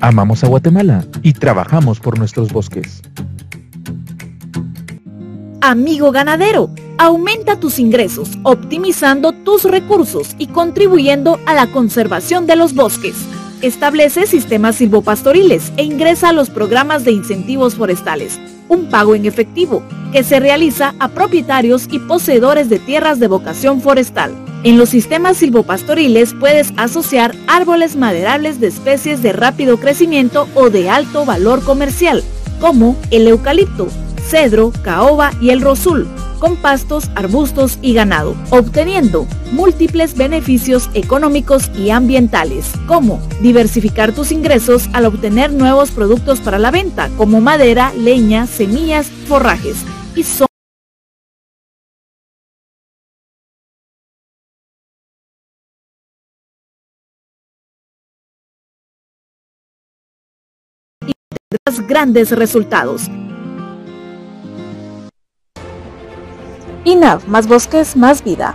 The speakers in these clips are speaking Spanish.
Amamos a Guatemala y trabajamos por nuestros bosques. Amigo ganadero, aumenta tus ingresos, optimizando tus recursos y contribuyendo a la conservación de los bosques. Establece sistemas silvopastoriles e ingresa a los programas de incentivos forestales, un pago en efectivo que se realiza a propietarios y poseedores de tierras de vocación forestal. En los sistemas silvopastoriles puedes asociar árboles maderables de especies de rápido crecimiento o de alto valor comercial, como el eucalipto, cedro, caoba y el rosul, con pastos, arbustos y ganado, obteniendo múltiples beneficios económicos y ambientales, como diversificar tus ingresos al obtener nuevos productos para la venta, como madera, leña, semillas, forrajes, y son grandes resultados. INAV, más bosques, más vida.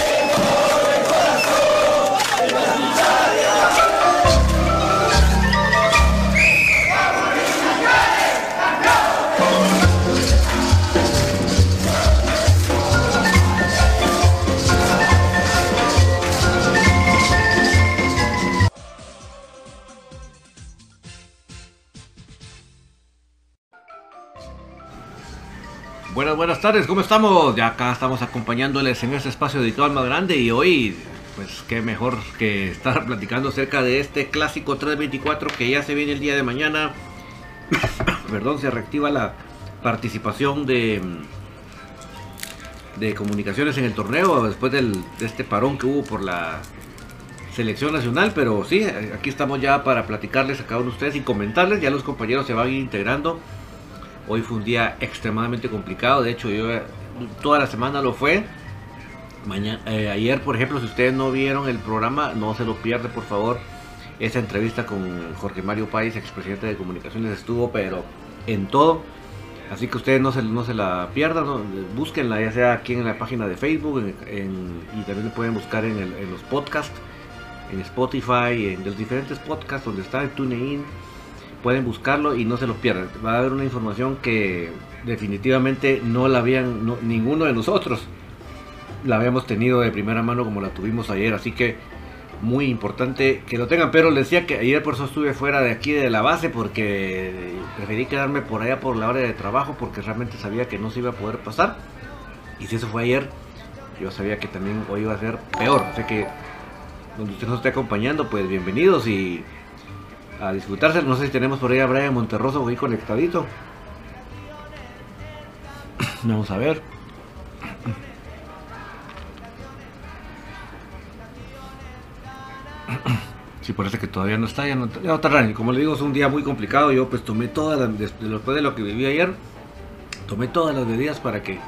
Buenas, tardes, ¿cómo estamos? Ya acá estamos acompañándoles en este espacio editorial más grande y hoy, pues qué mejor que estar platicando acerca de este clásico 324 que ya se viene el día de mañana. Perdón, se reactiva la participación de, de comunicaciones en el torneo después de este parón que hubo por la selección nacional, pero sí, aquí estamos ya para platicarles a cada uno de ustedes y comentarles, ya los compañeros se van integrando. Hoy fue un día extremadamente complicado, de hecho yo toda la semana lo fue. Mañana, eh, ayer, por ejemplo, si ustedes no vieron el programa, no se lo pierden, por favor. Esa entrevista con Jorge Mario Páez, expresidente de Comunicaciones, estuvo, pero en todo. Así que ustedes no se, no se la pierdan, ¿no? búsquenla, ya sea aquí en la página de Facebook en, en, y también pueden buscar en, el, los podcasts, en Spotify, en los diferentes podcasts donde está en TuneIn pueden buscarlo y no se lo pierdan. Va a haber una información que definitivamente no la habían no, ninguno de nosotros la habíamos tenido de primera mano como la tuvimos ayer, así que muy importante que lo tengan, pero les decía que ayer por eso estuve fuera de aquí de la base porque preferí quedarme por allá por la hora de trabajo porque realmente sabía que no se iba a poder pasar. Y si eso fue ayer, yo sabía que también hoy iba a ser peor, así que donde usted nos esté acompañando, pues bienvenidos y a disfrutarse. No sé si tenemos por ahí a Brian Monterroso ahí conectadito. Vamos a ver. Sí, parece que todavía no está, ya no, ya no tardan. Como le digo, es un día muy complicado. Yo pues tomé todas las, después de lo que viví ayer, tomé todas las medidas para que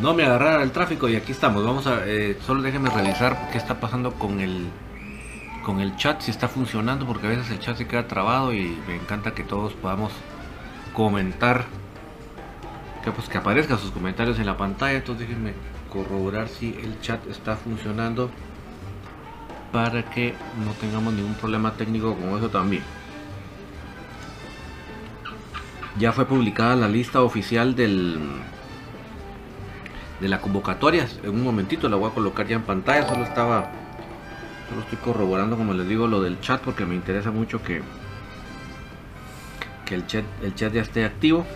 no me agarrara el tráfico y aquí estamos. Vamos a, eh, solo déjenme revisar qué está pasando con el con el chat si está funcionando porque a veces el chat se queda trabado y me encanta que todos podamos comentar que pues que aparezcan sus comentarios en la pantalla. Entonces déjenme corroborar si el chat está funcionando para que no tengamos ningún problema técnico con eso también. Ya fue publicada la lista oficial del de la convocatoria. En un momentito la voy a colocar ya en pantalla solo estaba Solo estoy corroborando, como les digo, lo del chat porque me interesa mucho que, que el, chat, el chat ya esté activo.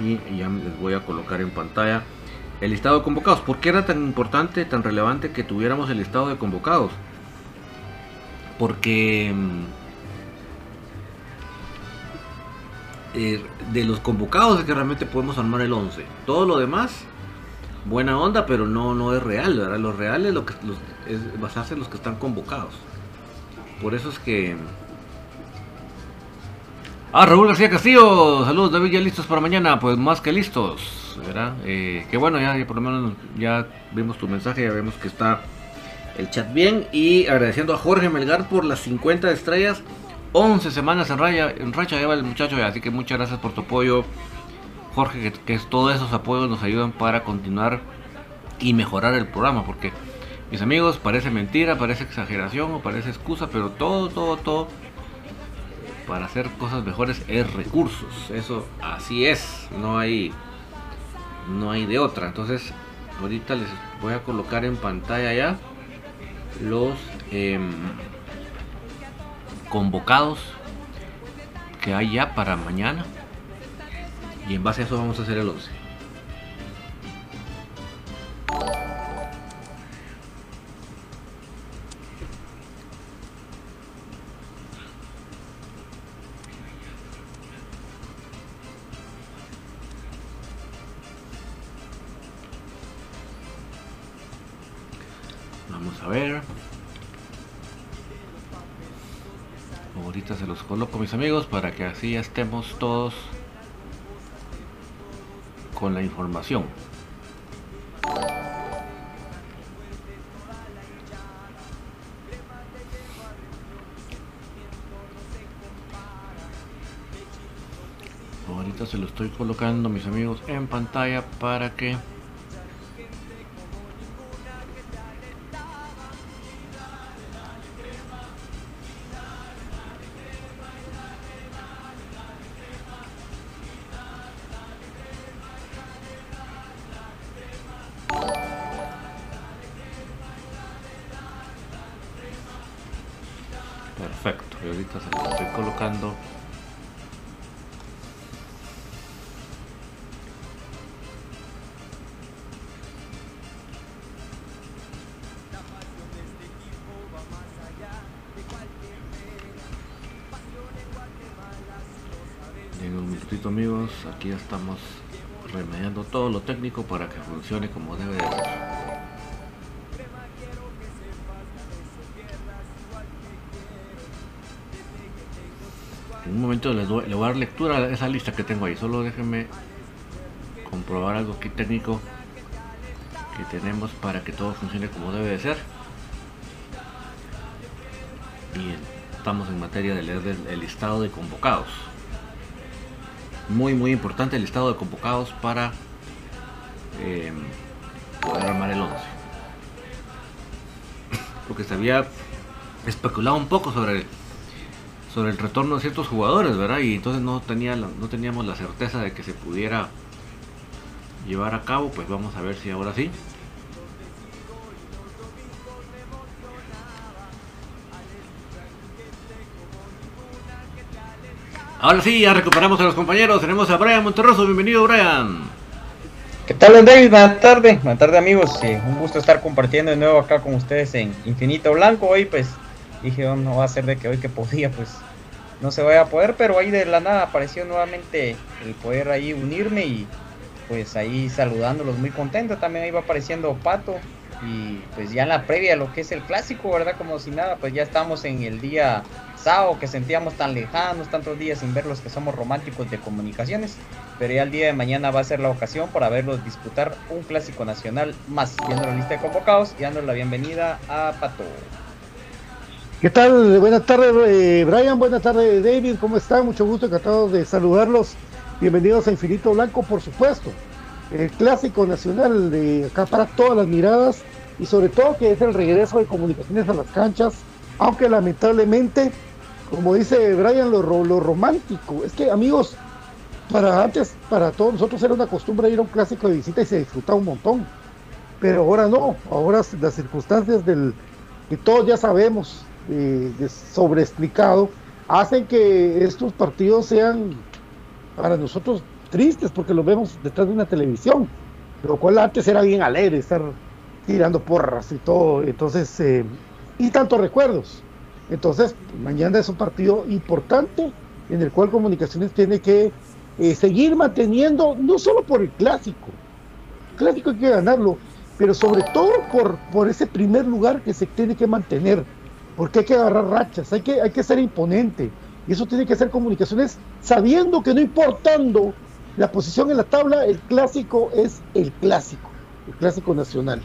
Y ya les voy a colocar en pantalla el listado de convocados. ¿Por qué era tan importante, tan relevante que tuviéramos el listado de convocados? Porque eh, de los convocados es que realmente podemos armar el 11. Todo lo demás buena onda, pero no, no es real, ¿verdad? Lo real es lo que los, es basarse en los que están convocados. Por eso es que. Ah, Raúl García Castillo, saludos David, ya listos para mañana, pues más que listos, ¿verdad? Eh, que bueno, ya, ya, por lo menos ya vimos tu mensaje, ya vemos que está el chat bien y agradeciendo a Jorge Melgar por las 50 estrellas, 11 semanas en, raya, en racha lleva el muchacho, así que muchas gracias por tu apoyo. Jorge, que, que todos esos apoyos nos ayudan para continuar y mejorar el programa, porque mis amigos, parece mentira, parece exageración o parece excusa, pero todo, todo, todo para hacer cosas mejores es recursos. Eso así es, no hay no hay de otra. Entonces, ahorita les voy a colocar en pantalla ya los eh, convocados que hay ya para mañana. Y en base a eso vamos a hacer el 11. Vamos a ver. Ahorita se los coloco mis amigos para que así estemos todos con la información. Ahorita se lo estoy colocando mis amigos en pantalla para que como debe de ser. En un momento les doy- le voy a dar lectura a esa lista que tengo ahí. Solo déjenme comprobar algo aquí técnico que tenemos para que todo funcione como debe de ser. Bien, estamos en materia de leer el, el listado de convocados. Muy, muy importante el listado de convocados para eh, poder armar el 11. Porque se había especulado un poco sobre sobre el retorno de ciertos jugadores, ¿verdad? Y entonces no, tenía la- no teníamos la certeza de que se pudiera llevar a cabo, pues vamos a ver si ahora sí. Ahora sí, ya recuperamos a los compañeros. Tenemos a Brian Monterroso. Bienvenido, Brian. ¿Qué tal, David? Buenas tardes, buenas tardes amigos. Eh, un gusto estar compartiendo de nuevo acá con ustedes en Infinito Blanco. Hoy pues dije, oh, no va a ser de que hoy que podía pues no se vaya a poder, pero ahí de la nada apareció nuevamente el poder ahí unirme y pues ahí saludándolos muy contento. También ahí va apareciendo Pato y pues ya en la previa lo que es el clásico, ¿verdad? Como si nada, pues ya estamos en el día sábado que sentíamos tan lejanos, tantos días sin verlos que somos románticos de comunicaciones pero ya el día de mañana va a ser la ocasión para verlos disputar un clásico nacional más, viendo la lista de convocados y dando la bienvenida a Pato. ¿Qué tal? Buenas tardes, eh, Brian. Buenas tardes, David. ¿Cómo están? Mucho gusto, encantado de saludarlos. Bienvenidos a Infinito Blanco, por supuesto. El clásico nacional de acá para todas las miradas y sobre todo que es el regreso de comunicaciones a las canchas, aunque lamentablemente, como dice Brian, lo, lo romántico. Es que, amigos, para antes, para todos nosotros era una costumbre ir a un clásico de visita y se disfrutaba un montón. Pero ahora no, ahora las circunstancias del que todos ya sabemos, eh, sobreexplicado, hacen que estos partidos sean para nosotros tristes porque los vemos detrás de una televisión, lo cual antes era bien alegre estar tirando porras y todo, entonces, eh, y tantos recuerdos. Entonces, mañana es un partido importante en el cual Comunicaciones tiene que eh, seguir manteniendo, no solo por el clásico, el clásico hay que ganarlo, pero sobre todo por, por ese primer lugar que se tiene que mantener, porque hay que agarrar rachas, hay que, hay que ser imponente, y eso tiene que ser comunicaciones sabiendo que no importando la posición en la tabla, el clásico es el clásico, el clásico nacional.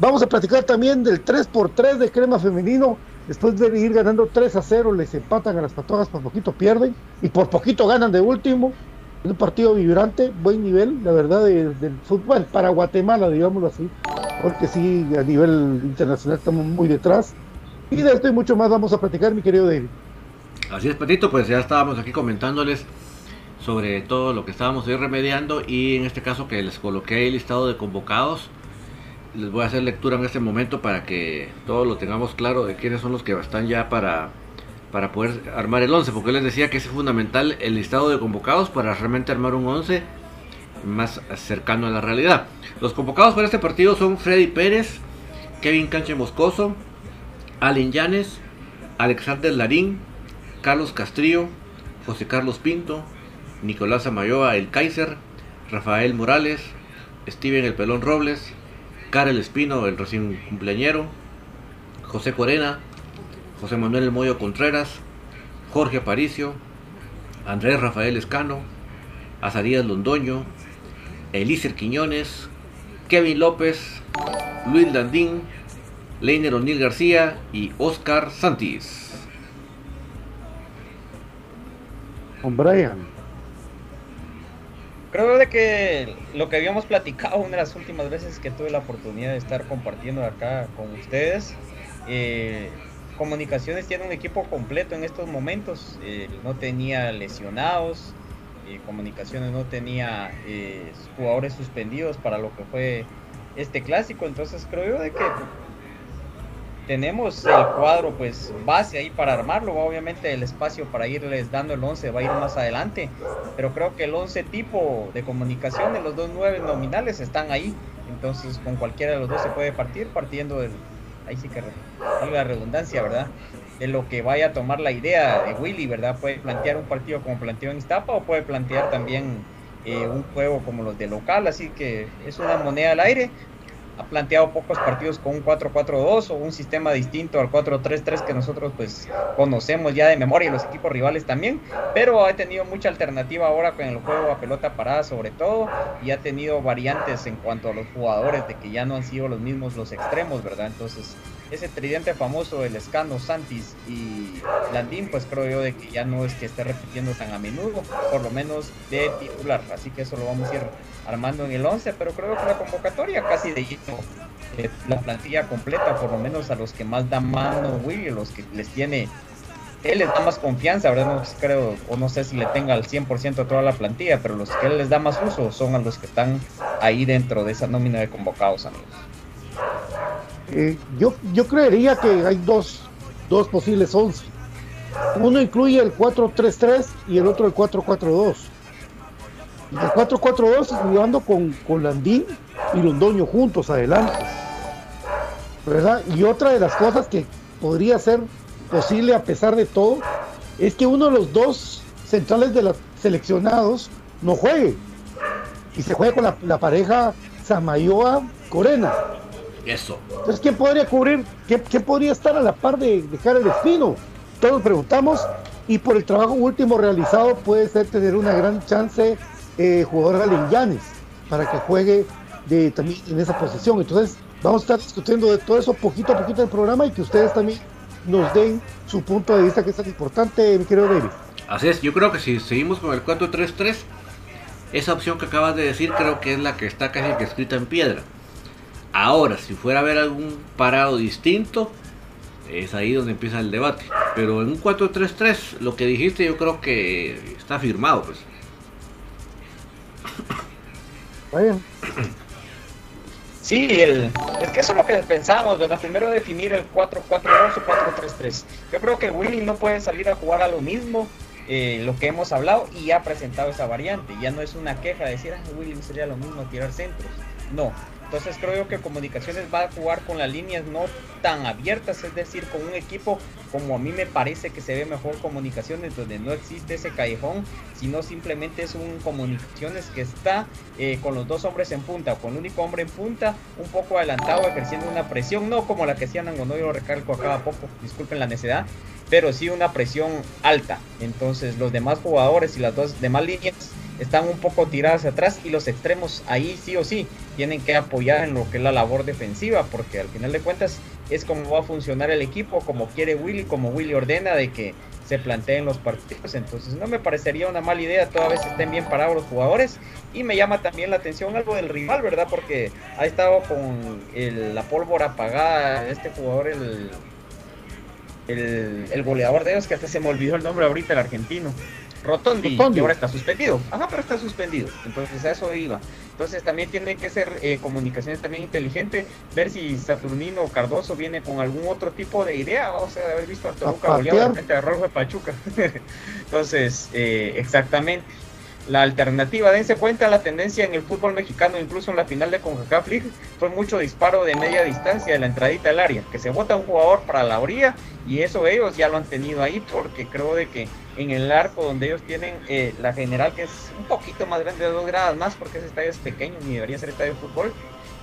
Vamos a platicar también del 3x3 de crema femenino. Después de ir ganando 3 a 0, les empatan a las patojas, por poquito pierden y por poquito ganan de último. Un partido vibrante, buen nivel, la verdad, de- del fútbol para Guatemala, digámoslo así, porque sí, a nivel internacional estamos muy detrás. Y de esto y mucho más vamos a platicar, mi querido David. Así es, Petito, pues ya estábamos aquí comentándoles sobre todo lo que estábamos hoy remediando y en este caso que les coloqué el listado de convocados. Les voy a hacer lectura en este momento para que todos lo tengamos claro de quiénes son los que están ya para, para poder armar el 11, porque les decía que es fundamental el listado de convocados para realmente armar un 11 más cercano a la realidad. Los convocados para este partido son Freddy Pérez, Kevin Canche Moscoso, Allen Llanes, Alexander Larín, Carlos Castrillo, José Carlos Pinto, Nicolás Amayoa El Kaiser, Rafael Morales, Steven El Pelón Robles, Karel Espino el recién cumpleañero, José Corena, José Manuel El Moyo Contreras, Jorge Aparicio, Andrés Rafael Escano, Azarías Londoño, Elícer Quiñones, Kevin López, Luis Landín, Leiner O'Neill García y Oscar Santis. Con Brian. Creo de que lo que habíamos platicado una de las últimas veces que tuve la oportunidad de estar compartiendo acá con ustedes, eh, Comunicaciones tiene un equipo completo en estos momentos, eh, no tenía lesionados, eh, Comunicaciones no tenía jugadores suspendidos para lo que fue este clásico, entonces creo yo de que tenemos el cuadro pues base ahí para armarlo, obviamente el espacio para irles dando el 11 va a ir más adelante, pero creo que el 11 tipo de comunicación de los dos nueve nominales están ahí, entonces con cualquiera de los dos se puede partir, partiendo del, ahí sí que la redundancia, ¿verdad? De lo que vaya a tomar la idea de Willy, ¿verdad? Puede plantear un partido como planteó en Iztapa o puede plantear también eh, un juego como los de local, así que es una moneda al aire, ha planteado pocos partidos con un 4-4-2 o un sistema distinto al 4-3-3 que nosotros pues conocemos ya de memoria y los equipos rivales también, pero ha tenido mucha alternativa ahora con el juego a pelota parada sobre todo y ha tenido variantes en cuanto a los jugadores de que ya no han sido los mismos los extremos, ¿verdad? Entonces ese tridente famoso del Escano, Santis y Landín, pues creo yo de que ya no es que esté repitiendo tan a menudo, por lo menos de titular, así que eso lo vamos a ir armando en el 11, pero creo que la convocatoria casi de lleno, eh, la plantilla completa, por lo menos a los que más da mano Willy, los que les tiene, él les da más confianza, ¿verdad? No creo, o no sé si le tenga al 100% toda la plantilla, pero los que él les da más uso son a los que están ahí dentro de esa nómina de convocados, amigos. Eh, yo, yo creería que hay dos, dos posibles 11. Uno incluye el 4-3-3 y el otro el 4-4-2. El 4-4-2 jugando con, con Landín y Londoño juntos adelante. ¿Verdad? Y otra de las cosas que podría ser posible a pesar de todo es que uno de los dos centrales de los seleccionados no juegue. Y se juegue con la, la pareja Samayoa-Corena. Eso. Entonces, ¿quién podría cubrir? ¿Quién, quién podría estar a la par de, de Karel Espino? Todos preguntamos. Y por el trabajo último realizado, puede ser tener una gran chance eh, jugador Llanes para que juegue también en esa posición. Entonces, vamos a estar discutiendo de todo eso poquito a poquito en el programa y que ustedes también nos den su punto de vista, que es tan importante, mi querido David. Así es, yo creo que si seguimos con el 4-3-3, esa opción que acabas de decir creo que es la que está casi que escrita en piedra. Ahora, si fuera a haber algún parado distinto, es ahí donde empieza el debate. Pero en un 4-3-3, lo que dijiste yo creo que está firmado, pues. Sí, el, es que eso es lo que pensamos, ¿verdad? Primero definir el 4-4-2 o 4-3-3. Yo creo que Willy no puede salir a jugar a lo mismo, eh, lo que hemos hablado, y ha presentado esa variante. Ya no es una queja de decir, ah, Willy sería lo mismo tirar centros. No. Entonces creo que Comunicaciones va a jugar con las líneas no tan abiertas, es decir, con un equipo como a mí me parece que se ve mejor Comunicaciones, donde no existe ese callejón, sino simplemente es un Comunicaciones que está eh, con los dos hombres en punta, o con el único hombre en punta, un poco adelantado, ejerciendo una presión, no como la que hacían Angono, yo lo recalco a cada poco, disculpen la necedad, pero sí una presión alta. Entonces los demás jugadores y las dos demás líneas están un poco tiradas atrás y los extremos ahí sí o sí tienen que apoyar en lo que es la labor defensiva porque al final de cuentas es como va a funcionar el equipo, como quiere Willy, como Willy ordena de que se planteen los partidos. Entonces no me parecería una mala idea, toda vez estén bien parados los jugadores. Y me llama también la atención algo del rival, ¿verdad? Porque ha estado con el- la pólvora apagada este jugador, el, el, el goleador de ellos, que hasta se me olvidó el nombre ahorita, el argentino. Rotondi, Rotondi. que ahora está suspendido. Ajá, pero está suspendido. Entonces a eso iba. Entonces también tiene que ser eh, comunicaciones también inteligente, ver si Saturnino o Cardoso viene con algún otro tipo de idea, o sea, de haber visto a Toluca goleado repente a Rolfo de Pachuca. Entonces, eh, exactamente. La alternativa, dense cuenta, la tendencia en el fútbol mexicano, incluso en la final de CONCACAF League, fue mucho disparo de media distancia de la entradita al área, que se bota un jugador para la orilla y eso ellos ya lo han tenido ahí porque creo de que en el arco donde ellos tienen eh, la general, que es un poquito más grande de dos gradas más porque ese estadio es pequeño ni debería ser estadio de fútbol,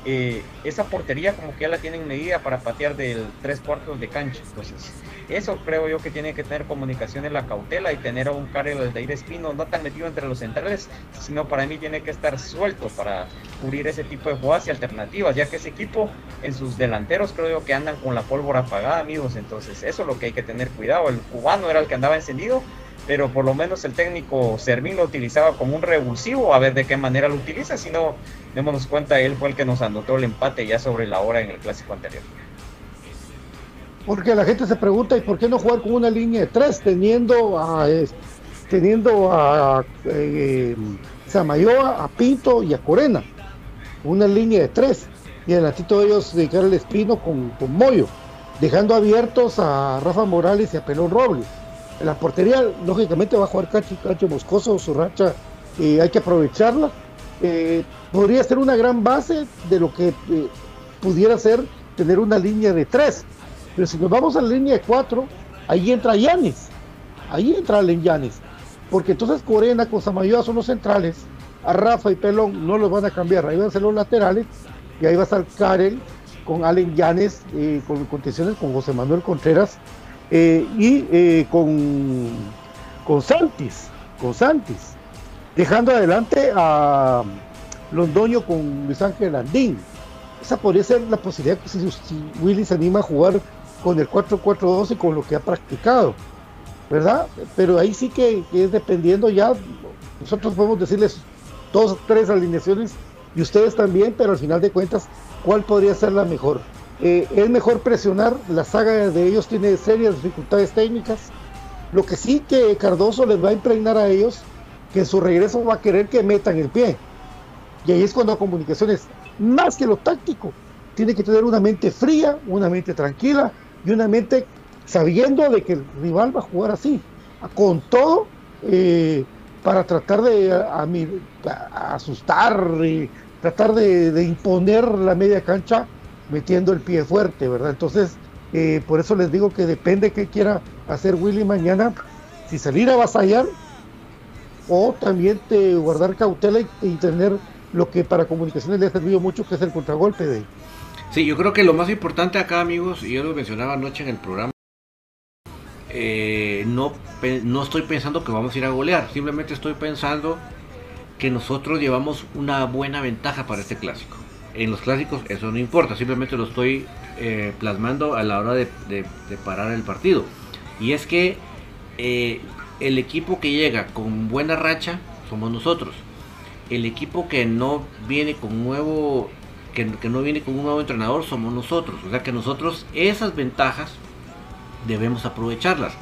eh, esa portería como que ya la tienen medida para patear del tres cuartos de cancha. Entonces, eso creo yo que tiene que tener comunicación en la cautela y tener a un Karel Aldair Espino no tan metido entre los centrales, sino para mí tiene que estar suelto para cubrir ese tipo de jugadas y alternativas, ya que ese equipo en sus delanteros creo yo que andan con la pólvora apagada, amigos. Entonces, eso es lo que hay que tener cuidado. El cubano era el que andaba encendido pero por lo menos el técnico Servín lo utilizaba como un revulsivo, a ver de qué manera lo utiliza, si no, démonos cuenta, él fue el que nos anotó el empate ya sobre la hora en el clásico anterior. Porque la gente se pregunta, ¿y por qué no jugar con una línea de tres, teniendo a, teniendo a eh, Samayoa, a Pinto y a Corena? Una línea de tres, y adelantito de ellos dedicar el espino con, con Moyo, dejando abiertos a Rafa Morales y a Pelón Robles la portería, lógicamente, va a jugar Cacho, Cacho Moscoso, su racha, y hay que aprovecharla. Eh, podría ser una gran base de lo que eh, pudiera ser tener una línea de tres. Pero si nos vamos a la línea de cuatro, ahí entra Yanis. Ahí entra Allen Yanis. Porque entonces Corena con Samayoa son los centrales. A Rafa y Pelón no los van a cambiar. Ahí van a ser los laterales. Y ahí va a estar Karel con Allen Yanes, eh, con contenciones con José Manuel Contreras eh, y eh, con, con Santis, con Santis, dejando adelante a Londoño con Luis Ángel Andín. Esa podría ser la posibilidad que si, Willy se anima a jugar con el 4-4-2 y con lo que ha practicado, ¿verdad? Pero ahí sí que, es dependiendo ya, nosotros podemos decirles dos, tres alineaciones y ustedes también, pero al final de cuentas, ¿cuál podría ser la mejor? Eh, es mejor presionar, la saga de ellos tiene serias dificultades técnicas. Lo que sí que Cardoso les va a impregnar a ellos, que en su regreso va a querer que metan el pie. Y ahí es cuando comunicaciones, más que lo táctico, tiene que tener una mente fría, una mente tranquila y una mente sabiendo de que el rival va a jugar así, con todo, eh, para tratar de asustar, y tratar de imponer la media cancha metiendo el pie fuerte, ¿verdad? Entonces, eh, por eso les digo que depende qué quiera hacer Willy mañana, si salir a avasallar o también te guardar cautela y, tener lo que para comunicaciones le ha servido mucho, que es el contragolpe de Sí, yo creo que lo más importante acá, amigos, y yo lo mencionaba anoche en el programa, eh, no, no estoy pensando que vamos a ir a golear, simplemente estoy pensando que nosotros llevamos una buena ventaja para este clásico en los clásicos eso no importa, simplemente lo estoy eh, plasmando a la hora de, parar el partido. Y es que eh, el equipo que llega con buena racha somos nosotros. El equipo que no viene con nuevo, que, no viene con un nuevo entrenador somos nosotros. O sea que nosotros esas ventajas debemos aprovecharlas.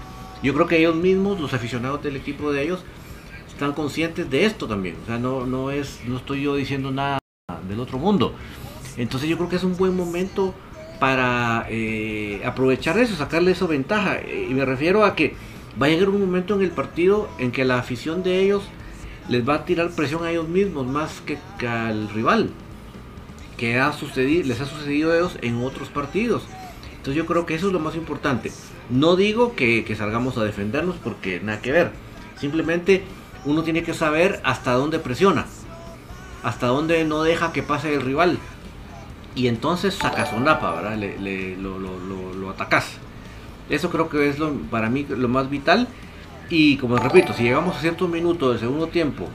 Yo creo que ellos mismos, los aficionados del equipo de ellos, están conscientes de esto también. O sea, no, no es, no estoy yo diciendo nada del otro mundo. Entonces yo creo que es un buen momento para eh, aprovechar eso, sacarle esa ventaja. Y me refiero a que va a llegar un momento en el partido en que la afición de ellos les va a tirar presión a ellos mismos más que, al rival. Que ha sucedido, les ha sucedido a ellos en otros partidos. Entonces yo creo que eso es lo más importante. No digo que, salgamos a defendernos porque nada que ver. Simplemente uno tiene que saber hasta dónde presiona hasta dónde no deja que pase el rival. Y entonces sacas un napa, ¿verdad? Le, lo, lo, atacas. Eso creo que es lo, para mí lo más vital. Y como repito, si llegamos a ciertos minutos del segundo tiempo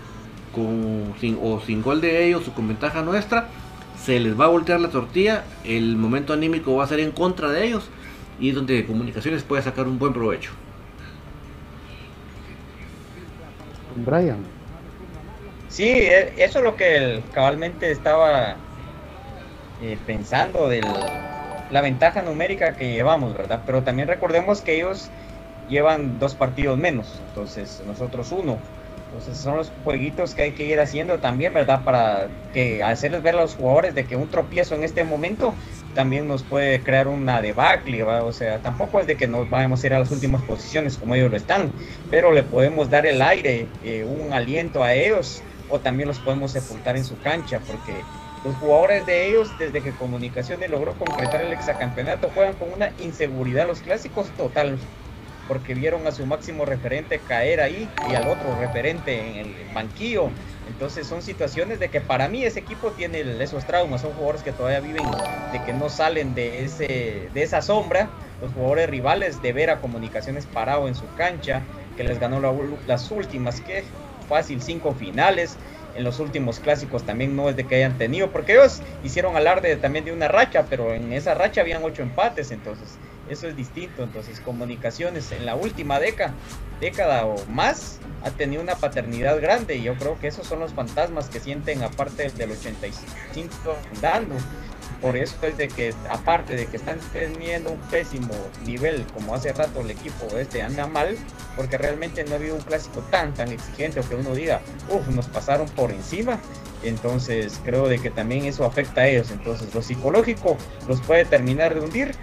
con, sin, o sin gol de ellos o con ventaja nuestra, se les va a voltear la tortilla, el momento anímico va a ser en contra de ellos y es donde comunicaciones puede sacar un buen provecho. Brian. Sí, e, eso es lo que cabalmente estaba eh, pensando de la ventaja numérica que llevamos, ¿verdad? Pero también recordemos que ellos llevan dos partidos menos, entonces nosotros uno. Entonces son los jueguitos que hay que ir haciendo también, ¿verdad? Para que hacerles ver a los jugadores de que un tropiezo en este momento también nos puede crear una debacle, ¿verdad? O sea, tampoco es de que nos vayamos a ir a las últimas posiciones como ellos lo están, pero le podemos dar el aire, eh, un aliento a ellos o también los podemos sepultar en su cancha, porque los jugadores de ellos, desde que Comunicaciones logró concretar el exacampeonato, juegan con una inseguridad los clásicos total. Porque vieron a su máximo referente caer ahí y al otro referente en el banquillo. Entonces son situaciones de que para mí ese equipo tiene esos traumas, son jugadores que todavía viven de que no salen de, ese, de esa sombra, los jugadores rivales de ver a comunicaciones parado en su cancha, que les ganó las últimas, que fácil, cinco finales, en los últimos clásicos también no es de que hayan tenido, porque ellos hicieron alarde también de una racha, pero en esa racha habían ocho empates, entonces eso es distinto. Entonces, comunicaciones en la última década, década o más ha tenido una paternidad grande y yo creo que esos son los fantasmas que sienten aparte del 85 dando. Por eso es de que, aparte de que están teniendo un pésimo nivel, como hace rato el equipo este anda mal, porque realmente no ha habido un clásico tan, tan exigente o que uno diga, uff, nos pasaron por encima. Entonces creo de que también eso afecta a ellos. Entonces lo psicológico los puede terminar de hundir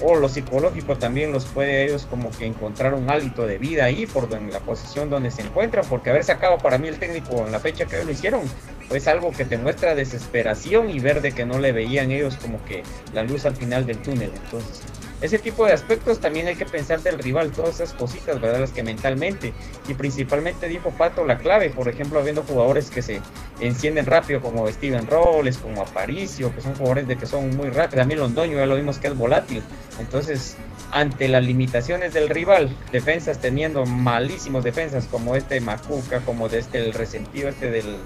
o lo psicológico también los puede ellos como que encontrar un hálito de vida ahí por en la posición donde se encuentran, porque haber sacado para mí el técnico en la fecha que lo hicieron, pues algo que te muestra desesperación y ver de que no le veían ellos como que la luz al final del túnel. Entonces, ese tipo de aspectos también hay que pensar del rival, todas esas cositas, ¿verdad? Las que mentalmente, y principalmente dijo Pato la clave, por ejemplo, habiendo jugadores que se encienden rápido como Steven Rolls, como Aparicio, que son jugadores de que son muy rápidos, también Londoño ya lo vimos que es volátil, entonces ante las limitaciones del rival, defensas teniendo malísimos defensas como este Macuca, como de este el resentido este del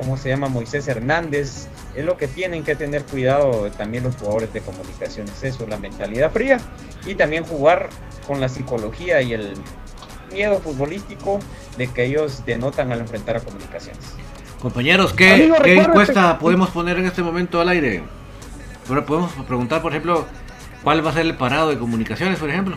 ¿cómo se llama? Moisés Hernández. Es lo que tienen que tener cuidado también los jugadores de comunicaciones, eso, la mentalidad fría y también jugar con la psicología y el miedo futbolístico de que ellos denotan al enfrentar a comunicaciones. Compañeros, ¿qué, encuesta podemos poner en este momento al aire? Ahora podemos preguntar, por ejemplo, ¿cuál va a ser el parado de comunicaciones, por ejemplo?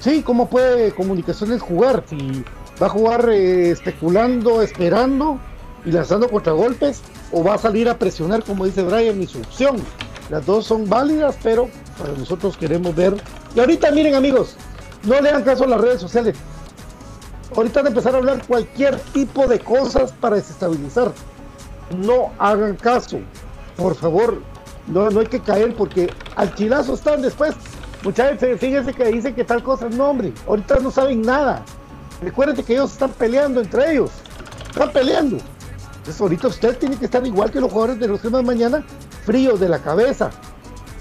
Sí, ¿cómo puede comunicaciones jugar? Si va a jugar eh, especulando, esperando y lanzando contragolpes, o va a salir a presionar, como dice Brian, y su opción. Las dos son válidas, pero para nosotros queremos ver. Y ahorita miren amigos, no le hagan caso a las redes sociales. Ahorita a empezar a hablar cualquier tipo de cosas para desestabilizar. No hagan caso. Por favor, no, no hay que caer porque al chilazo están después. Muchas veces, fíjense que dicen que tal cosa, no hombre, ahorita no saben nada. Recuerden que ellos están peleando entre ellos. Están peleando. Entonces ahorita usted tiene que estar igual que los jugadores de los temas mañana, fríos de la cabeza.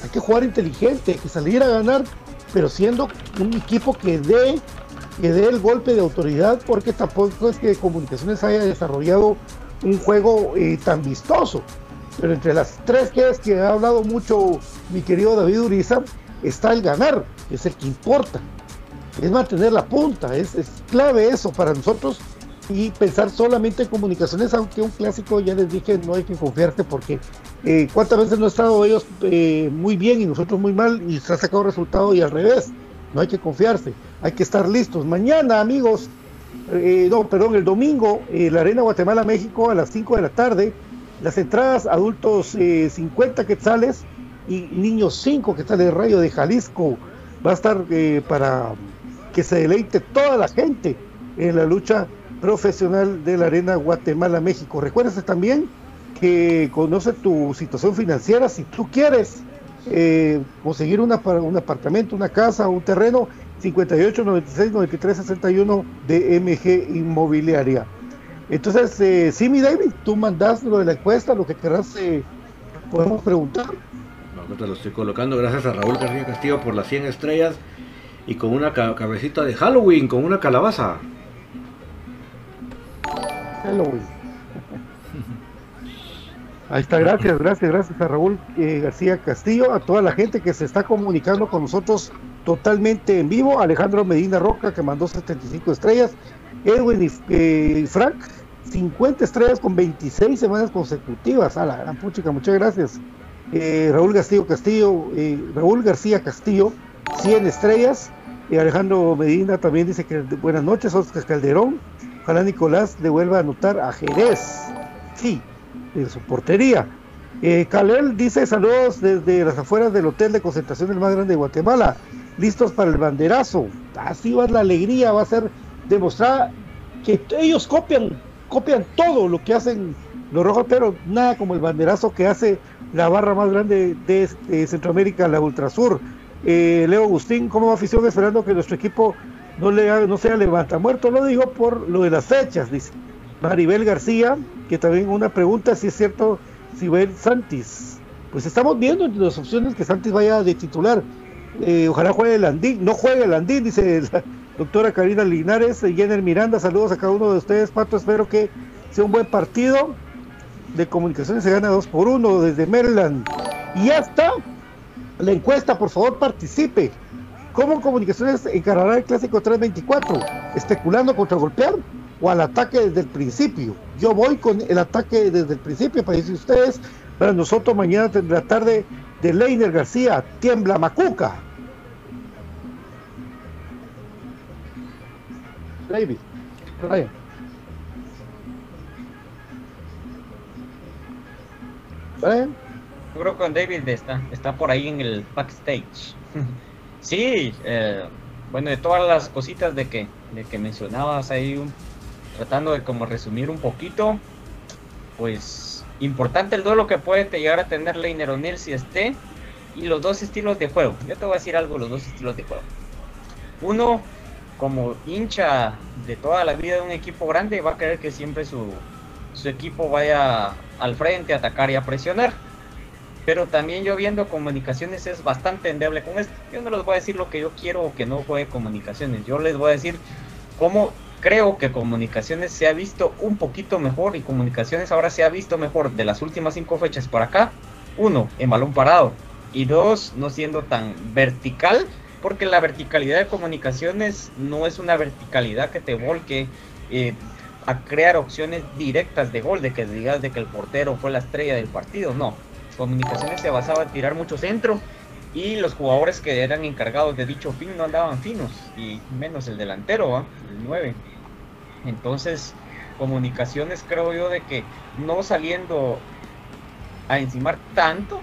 Hay que jugar inteligente, hay que salir a ganar, pero siendo un equipo que dé, que dé el golpe de autoridad, porque tampoco es que Comunicaciones haya desarrollado un juego eh, tan vistoso. Pero entre las tres que es que ha hablado mucho mi querido David Uriza, está el ganar, que es el que importa es mantener la punta, es, clave eso para nosotros y pensar solamente en comunicaciones, aunque un clásico ya les dije no hay que confiarse porque eh, cuántas veces no han estado ellos eh, muy bien y nosotros muy mal y se ha sacado resultado y al revés, no hay que confiarse, hay que estar listos. Mañana amigos, eh, no, perdón, el domingo, la Arena Guatemala México a las 5 de la tarde, las entradas adultos 50 quetzales y niños 5 quetzales. Rayo de Jalisco va a estar para que se deleite toda la gente en la lucha profesional de la Arena Guatemala-México. Recuerda también que conoce tu situación financiera. Si tú quieres eh, conseguir una, un apartamento, una casa, un terreno, 58 96 93 61 de MG Inmobiliaria. Entonces, eh, sí, mi David, tú mandas lo de la encuesta, lo que querrás, eh, podemos preguntar. No, te lo estoy colocando. Gracias a Raúl García Castillo por las 100 estrellas y con una cabecita de Halloween, con una calabaza. Halloween. Ahí está, gracias, gracias, gracias a Raúl eh, García Castillo, a toda la gente que se está comunicando con nosotros totalmente en vivo, Alejandro Medina Roca que mandó 75 estrellas, Edwin y, eh, Frank 50 estrellas con 26 semanas consecutivas, a la gran puchica, muchas gracias. Eh, Raúl Castillo Castillo, Raúl García Castillo, 100 estrellas, y Alejandro Medina también dice que buenas noches, Oscar Calderón. Ojalá Nicolás devuelva a anotar a Jerez. Sí, en su portería. Eh, Calel dice saludos desde las afueras del hotel de concentración el más grande de Guatemala. Listos para el banderazo. Así va la alegría, va a ser demostrar que ellos copian, copian todo lo que hacen los rojos, pero nada como el banderazo que hace la barra más grande de, de Centroamérica, la Ultrasur Eh, Leo Agustín, ¿cómo afición esperando que nuestro equipo no, le no sea levanta muerto? Lo digo por lo de las fechas, dice. Maribel García, que también una pregunta si es cierto si va Santis. Pues estamos viendo entre las opciones que Santis vaya de titular. Eh, ojalá juegue el Andín, no juegue el Andín, dice la doctora Karina Linares, Jenner Miranda, saludos a cada uno de ustedes, Pato, espero que sea un buen partido. De comunicaciones se gana 2 por 1 desde Maryland. Y ya está. La encuesta, por favor, participe. ¿Cómo Comunicaciones encarará el clásico 324? ¿Especulando contra golpear o al ataque desde el principio? Yo voy con el ataque desde el principio, para decir ustedes. Para nosotros mañana tendrá tarde de Leiner García, tiembla Macuca. David, Ryan. Brian. Yo creo que con David está, está por ahí en el backstage. sí, eh, bueno, de todas las cositas de que, de que mencionabas ahí, tratando de como resumir un poquito, pues importante el duelo que puede llegar a tener Leiner O'Neill si esté y los dos estilos de juego. Yo te voy a decir algo, los dos estilos de juego. Uno, como hincha de toda la vida de un equipo grande, va a querer que siempre su, su equipo vaya al frente, a atacar y a presionar. Pero también yo viendo comunicaciones es bastante endeble con esto. Yo no les voy a decir lo que yo quiero o que no juegue comunicaciones. Yo les voy a decir cómo creo que comunicaciones se ha visto un poquito mejor y comunicaciones ahora se ha visto mejor de las últimas cinco fechas para acá. Uno, en balón parado. Y dos, no siendo tan vertical porque la verticalidad de comunicaciones no es una verticalidad que te volque eh, a crear opciones directas de gol, de que digas de que el portero fue la estrella del partido, no. Comunicaciones se basaba en tirar mucho centro y los jugadores que eran encargados de dicho fin no andaban finos, y menos el delantero, el 9. Entonces, comunicaciones creo yo de que no saliendo a encimar tanto,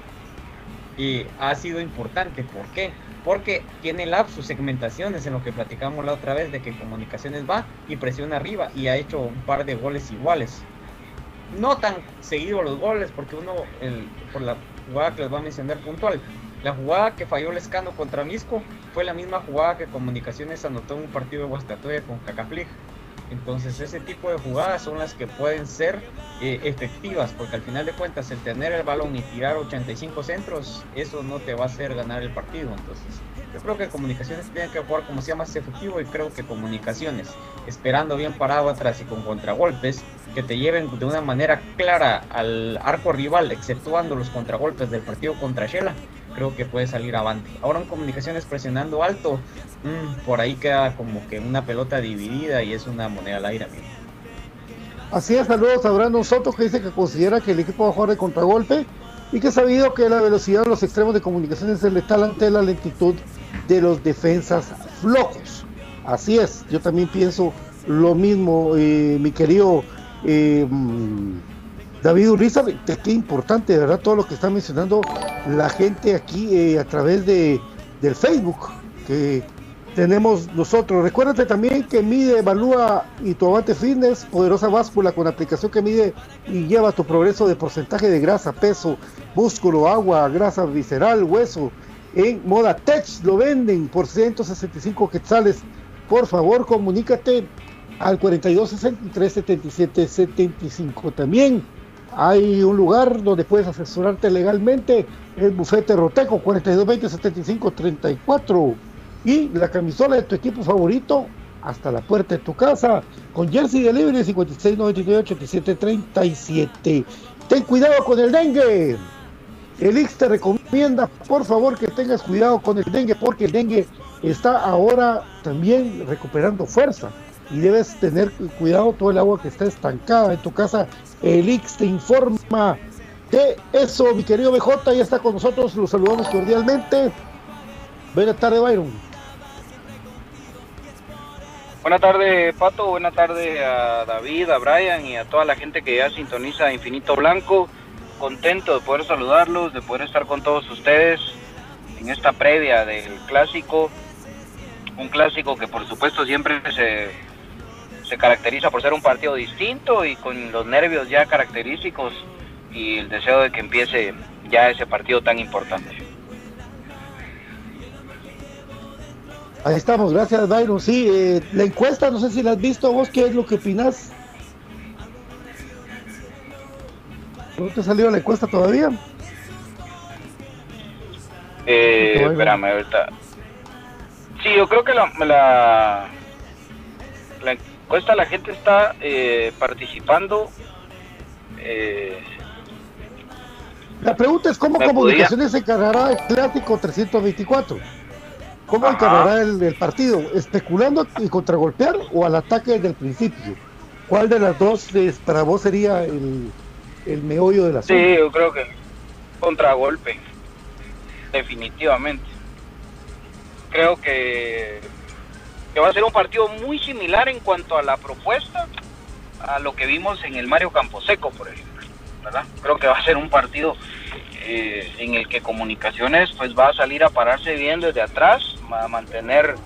eh, ha sido importante. ¿Por qué? porque tiene lapsus, segmentaciones en lo que platicamos la otra vez de que comunicaciones va y presiona arriba y ha hecho un par de goles iguales. No tan seguido los goles, porque uno, por la jugada que les va a mencionar puntual, la jugada que falló Lescano contra Misco fue la misma jugada que Comunicaciones anotó en un partido de Guastatoya con Cacaflig. Entonces ese tipo de jugadas son las que pueden ser eh, efectivas, porque al final de cuentas el tener el balón y tirar 85 centros, eso no te va a hacer ganar el partido. Entonces yo creo que comunicaciones tienen que jugar como sea más efectivo y creo que comunicaciones, esperando bien parado atrás y con contragolpes, que te lleven de una manera clara al arco rival, exceptuando los contragolpes del partido contra Shela, creo que puede salir avante. Ahora en comunicaciones presionando alto, mm, por ahí queda como que una pelota dividida y es una moneda al aire. Así es, saludos a Brandon Soto que dice que considera que el equipo va a jugar de contragolpe y que ha sabido que la velocidad de los extremos de comunicaciones es letal ante la lentitud de los defensas flojos. Así es, yo también pienso lo mismo, eh, mi querido eh, David Uriza, qué importante, verdad, todo lo que está mencionando la gente aquí eh, a través de, del Facebook que tenemos nosotros. Recuérdate también que mide, evalúa y tu avante fitness, poderosa báscula con aplicación que mide y lleva tu progreso de porcentaje de grasa, peso, músculo, agua, grasa visceral, hueso. En Moda Tech lo venden por 165 quetzales. Por favor, comunícate al 42 63 77 75. También hay un lugar donde puedes asesorarte legalmente, el bufete Roteco 4220 75 34 y la camisola de tu equipo favorito hasta la puerta de tu casa con jersey delivery 56 99 87 37. Ten cuidado con el dengue. El Ix te recomienda, por favor, que tengas cuidado con el dengue, porque el dengue está ahora también recuperando fuerza y debes tener cuidado todo el agua que está estancada en tu casa el Ix te informa de eso, mi querido BJ, ya está con nosotros, los saludamos cordialmente. Buenas tardes, Byron. Buenas tardes, Pato. Buenas tardes a David, a Brian y a toda la gente que ya sintoniza Infinito Blanco. Contento de poder saludarlos, de poder estar con todos ustedes en esta previa del clásico. Un clásico que por supuesto siempre se se caracteriza por ser un partido distinto y con los nervios ya característicos y el deseo de que empiece ya ese partido tan importante. Ahí estamos, gracias Byron. Sí, eh, la encuesta, no sé si la has visto vos, ¿qué es lo que opinas? ¿No te ha salido la encuesta todavía? Eh, espérame, ahorita. Sí, yo creo que la, la, la encuesta, la gente está eh, participando. Eh, La pregunta es cómo Comunicaciones encargará el clásico 324. ¿Cómo Ajá. encargará el, el partido? ¿Especulando y contragolpear o al ataque desde el principio? ¿Cuál de las dos es- para vos sería el, el meollo de la sí, yo creo que contragolpe. Definitivamente. Creo que, que va a ser un partido muy similar en cuanto a la propuesta a lo que vimos en el Mario Camposeco, por ejemplo. ¿verdad? Creo que va a ser un partido eh, en el que Comunicaciones pues va a salir a pararse bien desde atrás, va a mantener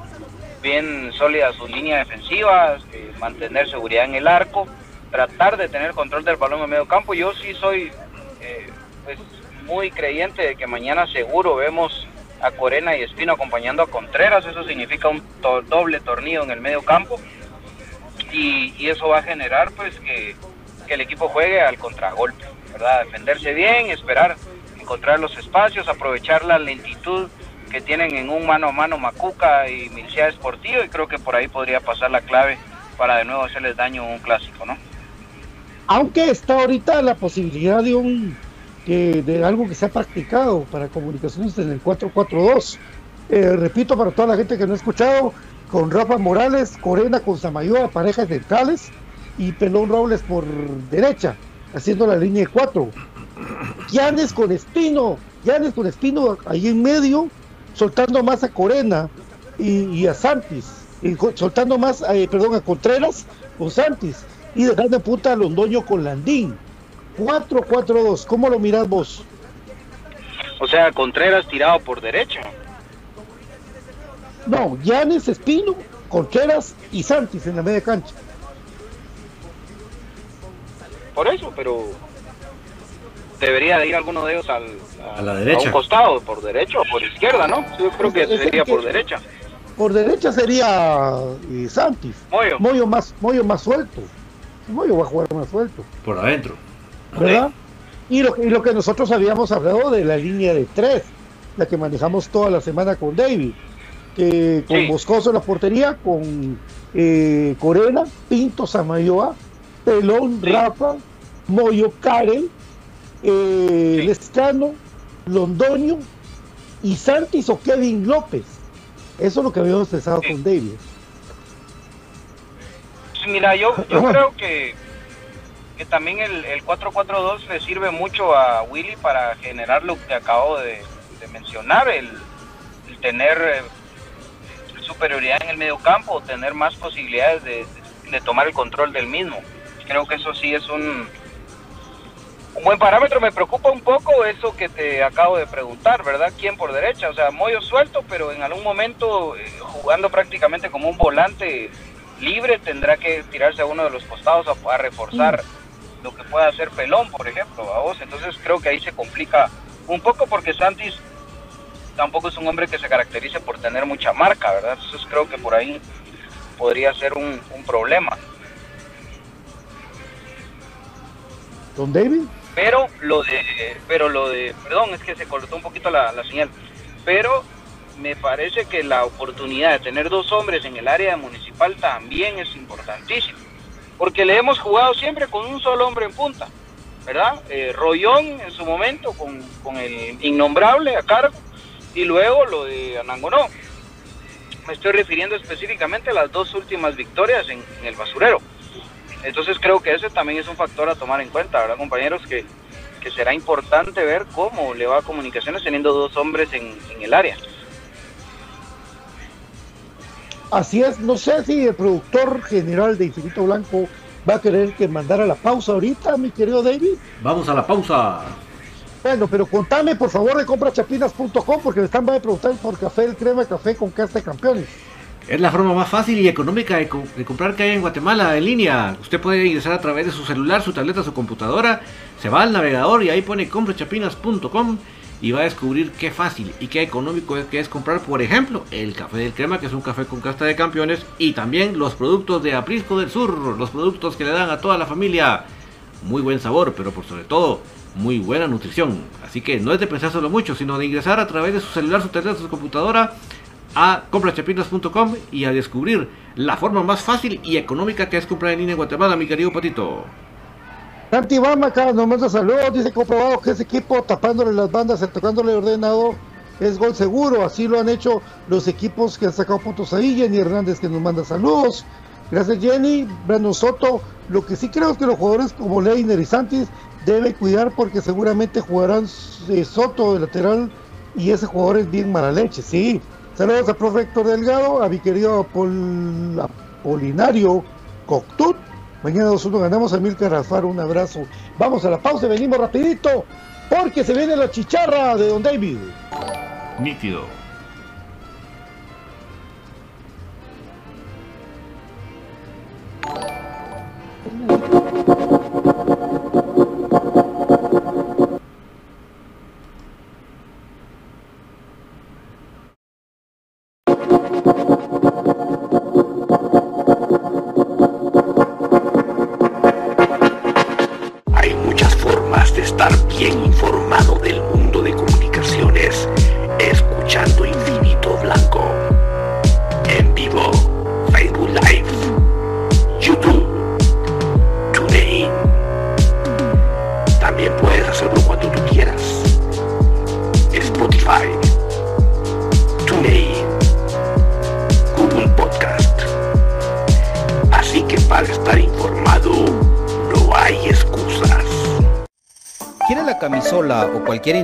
bien sólida su línea defensiva, eh, mantener seguridad en el arco, tratar de tener control del balón en medio campo. Yo sí soy eh, pues, muy creyente de que mañana seguro vemos a Corena y Espino acompañando a Contreras, eso significa un doble tornillo en el medio campo y, eso va a generar pues que, que el equipo juegue al contragolpe, ¿verdad? Defenderse bien, esperar, encontrar los espacios, aprovechar la lentitud que tienen en un mano a mano Macuca y Milicia Esportivo y creo que por ahí podría pasar la clave para de nuevo hacerles daño en un clásico, ¿no? Aunque está ahorita la posibilidad de un de algo que se ha practicado para comunicaciones en el 442. Eh, repito para toda la gente que no ha escuchado, con Rafa Morales, Corena con Samayoa, parejas centrales y Pelón Robles por derecha, haciendo la línea de cuatro. Llanes con Espino, Llanes con Espino ahí en medio, soltando más a Corena y, a Santis, soltando más, eh, perdón, a Contreras con Santis y dejando en punta a Londoño con Landín. 4-4-2, ¿cómo lo mirás vos? O sea, Contreras tirado por derecha. No, Llanes, Espino, Contreras y Santis en la media cancha. Por eso, pero debería de ir alguno de ellos al, A la derecha. a un costado, por derecha o por izquierda, ¿no? Yo creo que Es- es sería que- por derecha. Por derecha sería eh, Santis. Moyo. más, Moyo más suelto. Moyo va a jugar más suelto. Por adentro. ¿verdad? Y lo, y lo que nosotros habíamos hablado de la línea de tres, la que manejamos toda la semana con David, que con Sí. Moscoso en la portería, con eh, Corena, Pinto, Samayoa, Pelón, Rafa, Moyo, Karen, eh, Lescano, Londoño y Santis o Kevin López. Eso es lo que habíamos pensado con David. Sí, Mira, yo, yo creo que, que también el, el 4-4-2 le sirve mucho a Willy para generar lo que acabo de, de mencionar, el, el tener eh, superioridad en el medio campo, tener más posibilidades de, de- de tomar el control del mismo. Creo que eso sí es un, un buen parámetro. Me preocupa un poco eso que te acabo de preguntar, ¿verdad? ¿Quién por derecha? O sea, Moyo suelto, pero en algún momento eh, jugando prácticamente como un volante libre tendrá que tirarse a uno de los costados a, a reforzar lo que pueda hacer Pelón, por ejemplo, a vos. Entonces creo que ahí se complica un poco porque Santis tampoco es un hombre que se caracterice por tener mucha marca, ¿verdad? Entonces creo que por ahí podría ser un, un problema. Don David. Pero lo de, pero lo de, perdón, es que se cortó un poquito la, la señal. Pero me parece que la oportunidad de tener dos hombres en el área municipal también es importantísima. Porque le hemos jugado siempre con un solo hombre en punta, ¿verdad? Eh, Rollón en su momento con, con el innombrable a cargo y luego lo de Anangonó. Me estoy refiriendo específicamente a las dos últimas victorias en, el basurero. Entonces creo que ese también es un factor a tomar en cuenta, ¿verdad, compañeros? Que, que será importante ver cómo le va a comunicaciones teniendo dos hombres en el área. Así es, no sé si el productor general de Infinito Blanco va a querer que mandara la pausa ahorita, mi querido David. Vamos a la pausa. Bueno, pero contame por favor de comprachapinas.com porque me están va a preguntar por café el crema café con casta de campeones. Es la forma más fácil y económica de, co- de comprar que hay en Guatemala en línea. Usted puede ingresar a través de su celular, su tableta, su computadora. Se va al navegador y ahí pone comprachapinas.com y va a descubrir qué fácil y qué económico es que es comprar, por ejemplo, el café del crema, que es un café con casta de campeones, y también los productos de Aprisco del Sur, los productos que le dan a toda la familia muy buen sabor, pero por sobre todo muy buena nutrición. Así que no es de pensárselo mucho, sino de ingresar a través de su celular, su teléfono, su computadora a comprachapinas.com y a descubrir la forma más fácil y económica que es comprar en línea en Guatemala, mi querido Patito. Santi Bama acá nos manda saludos, dice comprobado que ese equipo tapándole las bandas tocándole ordenado es gol seguro, así lo han hecho los equipos que han sacado puntos ahí, Jenny Hernández que nos manda saludos, gracias Jenny, Brandon Soto, lo que sí creo es que los jugadores como Leiner y Santis deben cuidar porque seguramente jugarán eh, Soto de lateral y ese jugador es bien mala leche, sí, saludos a profe Héctor Delgado, a mi querido Apol, Apolinario Coctut, Mañana 2-1 ganamos a Milka Alfaro, un abrazo. Vamos a la pausa y venimos rapidito porque se viene la chicharra de Don David. Nítido.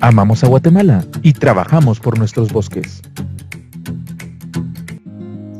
Amamos a Guatemala y trabajamos por nuestros bosques.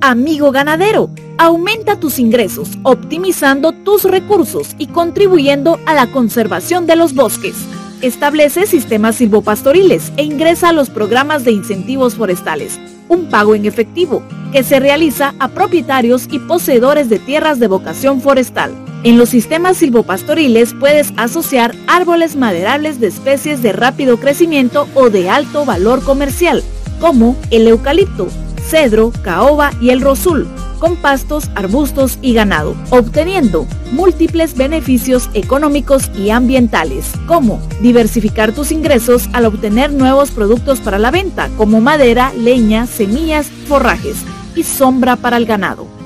Amigo ganadero, aumenta tus ingresos, optimizando tus recursos y contribuyendo a la conservación de los bosques. Establece sistemas silvopastoriles e ingresa a los programas de incentivos forestales, un pago en efectivo que se realiza a propietarios y poseedores de tierras de vocación forestal. En los sistemas silvopastoriles puedes asociar árboles maderables de especies de rápido crecimiento o de alto valor comercial, como el eucalipto, cedro, caoba y el rosul, con pastos, arbustos y ganado, obteniendo múltiples beneficios económicos y ambientales, como diversificar tus ingresos al obtener nuevos productos para la venta, como madera, leña, semillas, forrajes y sombra para el ganado.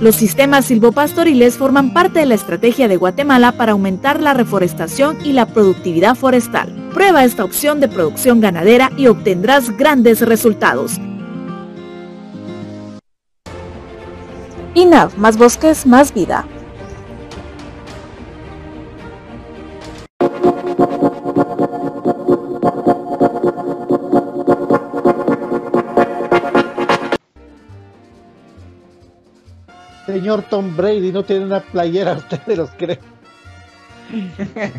Los sistemas silvopastoriles forman parte de la estrategia de Guatemala para aumentar la reforestación y la productividad forestal. Prueba esta opción de producción ganadera y obtendrás grandes resultados. INAV, más bosques, más vida. Señor Tom Brady no tiene una playera, ustedes los creen.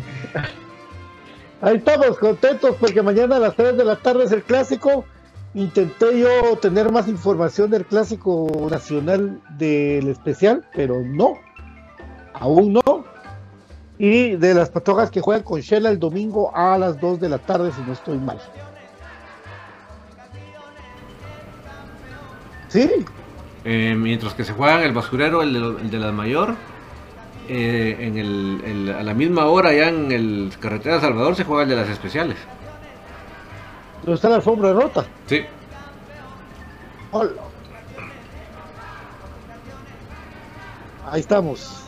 Ahí estamos contentos porque mañana a las 3 de la tarde es el clásico. Intenté yo tener más información del clásico nacional del especial, pero no, aún no. Y de las patojas que juegan con Shela el domingo a las 2 de la tarde, si no estoy mal. Sí, Eh, mientras que se juegan el basurero, el de, el de la mayor, eh, en el, el- a la misma hora ya en el carretera de Salvador se juega el de las especiales. donde está la alfombra rota. Sí. Hola. Ahí estamos.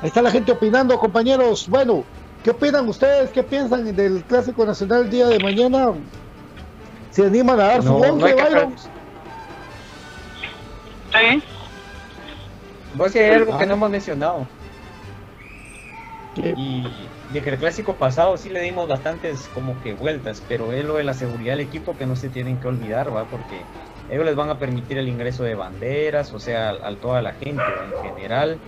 Ahí está la gente opinando, compañeros. Bueno, ¿qué opinan ustedes? ¿Qué piensan del Clásico Nacional el día de mañana? ¿Se animan a dar su No, no once, Byron? Sí. Vos hay algo Ah. que no hemos mencionado. ¿Qué? Y de que el clásico pasado sí le dimos bastantes como que vueltas, pero es lo de la seguridad del equipo que no se tienen que olvidar, ¿va? Porque ellos les van a permitir el ingreso de banderas, o sea, a, a toda la gente ¿va? en general,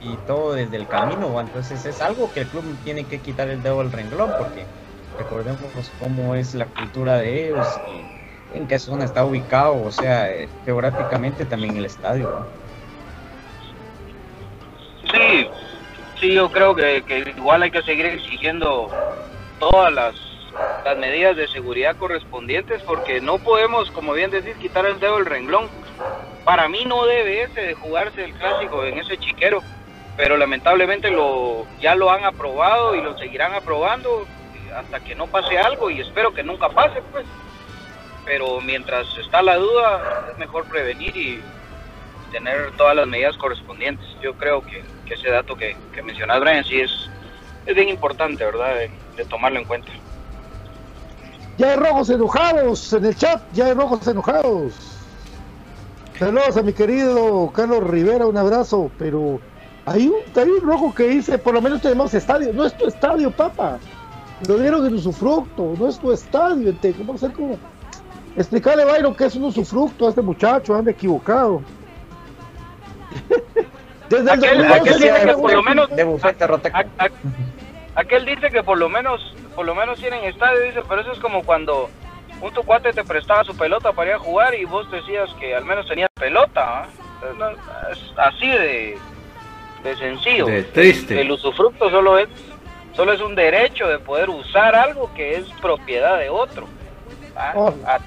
y todo desde el camino, ¿va? Entonces es algo que el club tiene que quitar el dedo del renglón, porque recordemos cómo es la cultura de ellos y en qué zona está ubicado, o sea, eh, geográficamente también el estadio. Sí, sí, yo creo que, que igual hay que seguir exigiendo todas las, las medidas de seguridad correspondientes porque no podemos, como bien decís, quitar el dedo del renglón. Para mí no debe ese de jugarse el clásico en ese chiquero, pero lamentablemente lo ya lo han aprobado y lo seguirán aprobando hasta que no pase algo y espero que nunca pase, pues. Pero mientras está la duda, es mejor prevenir y tener todas las medidas correspondientes. Yo creo que, ese dato que, que mencionas, Brian, sí es, es bien importante, ¿verdad? De, tomarlo en cuenta. Ya hay rojos enojados en el chat, ya hay rojos enojados. Saludos a mi querido Carlos Rivera, un abrazo, pero hay un, hay un rojo que dice, por lo menos tenemos estadio, no es tu estadio, papa. Lo dieron en usufructo, no es tu estadio, ente, ¿cómo hacer como? Explicarle, Byron, que es un usufructo a este muchacho, anda equivocado. Desde el Aquel, 2011 aquel dice que por lo menos De bufete a- a- aquel dice que por lo menos por lo menos tienen estadio dice pero eso es como cuando un tu cuate te prestaba su pelota para ir a jugar y vos decías que al menos tenías pelota ¿ah? Es- no, es así de, de sencillo De triste. el usufructo solo es solo es un derecho de poder usar algo que es propiedad de otro ¿ah? Oh. A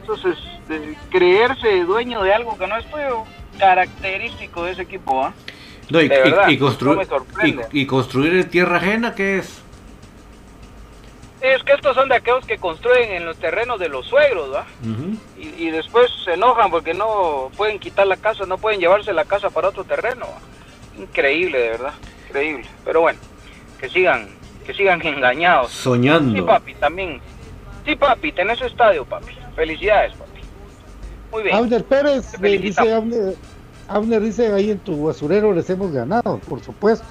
entonces de creerse dueño de algo que no es tuyo característico de ese equipo ¿ah? No, y, De y- verdad, y no y, y construir en tierra ajena, ¿qué es? Es que estos son de aquellos que construyen en los terrenos de los suegros, ¿va? Y, y después se enojan porque no pueden quitar la casa, no pueden llevarse la casa para otro terreno. ¿va? Increíble, de verdad, increíble. Pero bueno, que sigan, que sigan engañados. Sí, Soñando. papi, también. Sí, papi, tenés estadio, papi. Felicidades, papi. Muy bien. Abner Pérez felicitamos. dice Abner, Abner dice ahí en tu basurero les hemos ganado, por supuesto.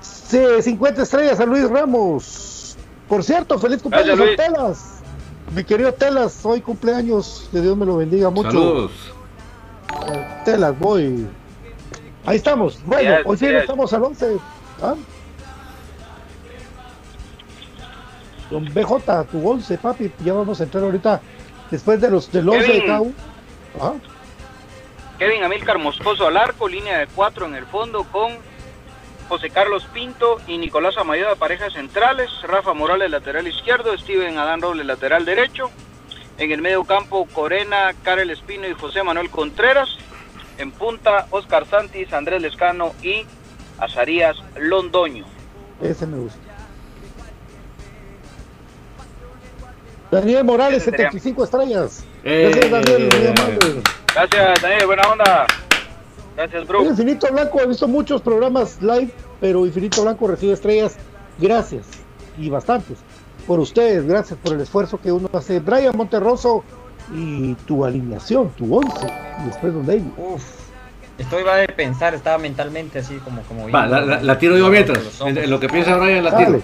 Sí, 50 estrellas a Luis Ramos. Por cierto, feliz cumpleaños Gracias, a Telas. Mi querido Telas, hoy cumpleaños, que Dios me lo bendiga mucho. Saludos. te las voy. Ahí estamos. Bueno, Yes, hoy sí yes. estamos al 11. ¿ah? Don BJ, tu 11, papi. Ya vamos a entrar ahorita después de los del 11 de uno. Ah, Kevin Amilcar Moscoso al arco, línea de cuatro en el fondo con José Carlos Pinto y Nicolás Amayo de parejas centrales, Rafa Morales lateral izquierdo, Steven Adán Robles lateral derecho, en el medio campo Corena, Karel Espino y José Manuel Contreras, en punta Oscar Santis, Andrés Lescano y Azarías Londoño. ese me gusta. Daniel Morales, Ese sería. 75 estrellas. Eh, Gracias, Daniel. muy amable. Gracias Daniel, buena onda. Gracias, bro. Infinito Blanco, he visto muchos programas live, pero Infinito Blanco recibe estrellas. Gracias. Y bastantes. Por ustedes, gracias por el esfuerzo que uno hace. Brian Monterroso y tu alineación, tu 11. Y después Don David. Uf, estoy va de pensar, estaba mentalmente así como como Va, la, la- la tiro yo mientras. En, en lo que piensa Brian, la Dale. tiro.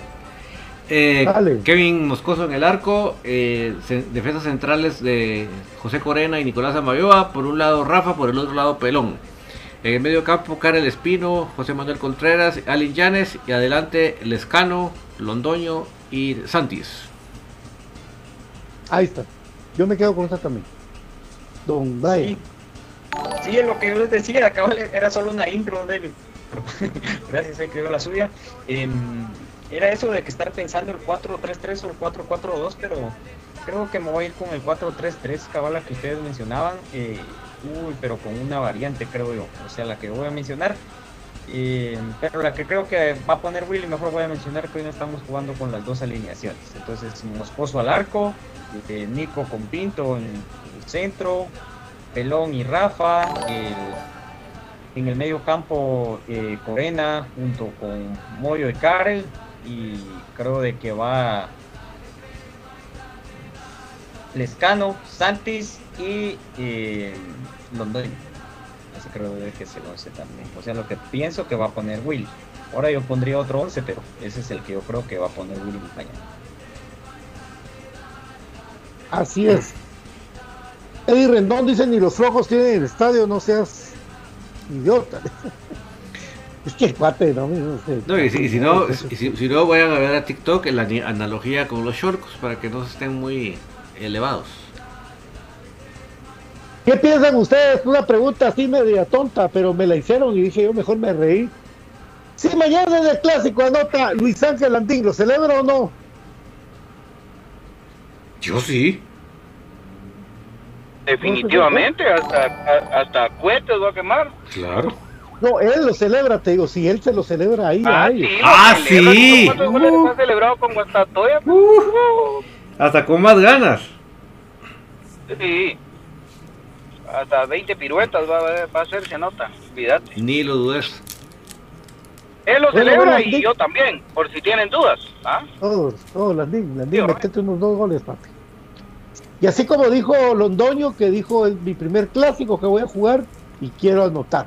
Eh. Kevin Moscoso en el arco, eh, defensas centrales de José Corena y Nicolás Amayoa, por un lado Rafa, por el otro lado Pelón. En el medio campo, Karel Espino, José Manuel Contreras, Alin Llanes y adelante Lescano, Londoño y Santis. Ahí está. Yo me quedo con esta también. Don Brian. Sí, es lo que yo les decía, acá era solo una intro de él. Gracias, se creó la suya. Em, era eso de que estar pensando el 4-3-3 o el 4-4-2, pero creo que me voy a ir con el 4-3-3, cabala que ustedes mencionaban. eh, uy, pero con una variante, creo yo. O sea, la que voy a mencionar. eh, pero la que creo que va a poner Willy, mejor voy a mencionar que hoy no estamos jugando con las dos alineaciones. Entonces, Moscoso al arco, eh, Nico con Pinto en el centro, Pelón y Rafa, en el medio campo eh, Corena junto con Moyo y Karel y creo de que va Lescano, Santis y eh, Londoño. Así creo de que es el 11 también. O sea, lo que pienso que va a poner Will. Ahora yo pondría otro 11, pero ese es el que yo creo que va a poner Willy mañana. Así es. Eddie Rendón dice: Ni los flojos tienen el estadio, no seas idiota. es que el cuate, no, no sé. No, y si, y si no, y si, si no, vayan a ver a TikTok la analogía con los shorts para que no estén muy elevados. ¿Qué piensan ustedes? Una pregunta así media tonta, pero me la hicieron y dije yo mejor me reí. Si mañana en el clásico anota Luis Ángel Landín, ¿lo celebra o no? Yo sí. Definitivamente, hasta, hasta cohetes va a quemar. Claro. No, él lo celebra, te digo, si él se lo celebra ahí, Ah, ahí. sí, Ah, celebra, sí. ¿Cuántos goles ha celebrado con Guastatoya? Hasta con más ganas. Sí. Hasta 20 piruetas va, a- va a hacer, se nota. Olvídate. Ni lo dudes. Él lo celebra bueno, y yo también, por si tienen dudas. ¿ah? Todos, todos, Landín, Landín, Sí, metete unos dos goles, papi. Y así como dijo Londoño, que dijo es mi primer clásico que voy a jugar y quiero anotar.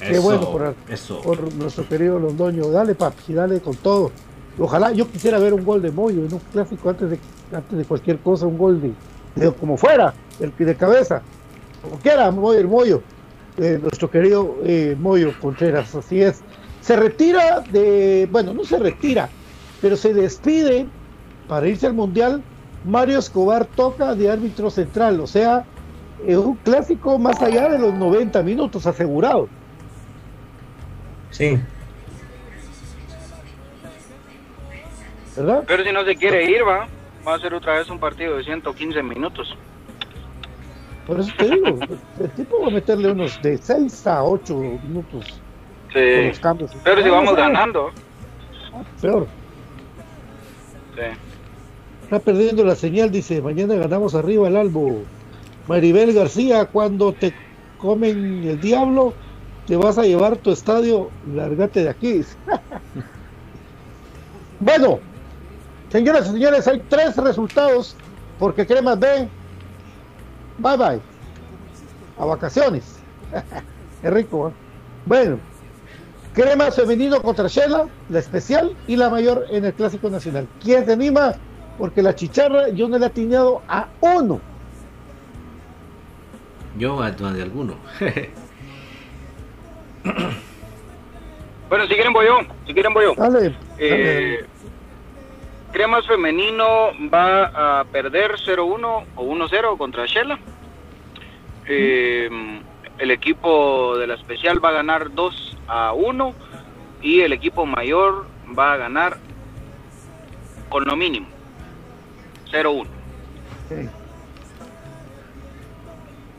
Qué Eso, bueno por, eso. por nuestro querido Londoño. Dale, papi, dale con todo. Ojalá yo quisiera ver un gol de Moyo en un clásico antes de, antes de cualquier cosa, un gol de, de como fuera, el de cabeza. Como quiera, Moyo, el Moyo. Eh, nuestro querido eh, Moyo Contreras, así es. Se retira de, bueno, no se retira, pero se despide para irse al Mundial. Mario Escobar toca de árbitro central, o sea, es un clásico más allá de los 90 minutos asegurado. Sí. ¿verdad? Pero si no se quiere ir, va. Va a ser otra vez un partido de 115 minutos. Por eso te digo, el tipo va a meterle unos de 6 a 8 minutos Sí. los cambios. Pero si Ah, vamos ganando. Peor. Sí. Está perdiendo la señal, dice, mañana ganamos arriba el Albo. Maribel García, cuando te comen el diablo, te vas a llevar tu estadio, lárgate de aquí. bueno, señoras y señores, hay tres resultados, porque Cremas B, bye bye, a vacaciones. es rico, ¿eh? Bueno, Cremas femenino contra Shela, la especial y la mayor en el Clásico Nacional. ¿Quién se anima? Porque la chicharra yo no le he atinado a uno. Yo a más de alguno. Bueno, si quieren voy yo, si quieren voy yo. Dale, Eh, Cremas Femenino va a perder 0-1 o 1-0 contra Shela. Eh, el equipo de la especial va a ganar 2 a 1 y el equipo mayor va a ganar con lo mínimo 0-1. Sí.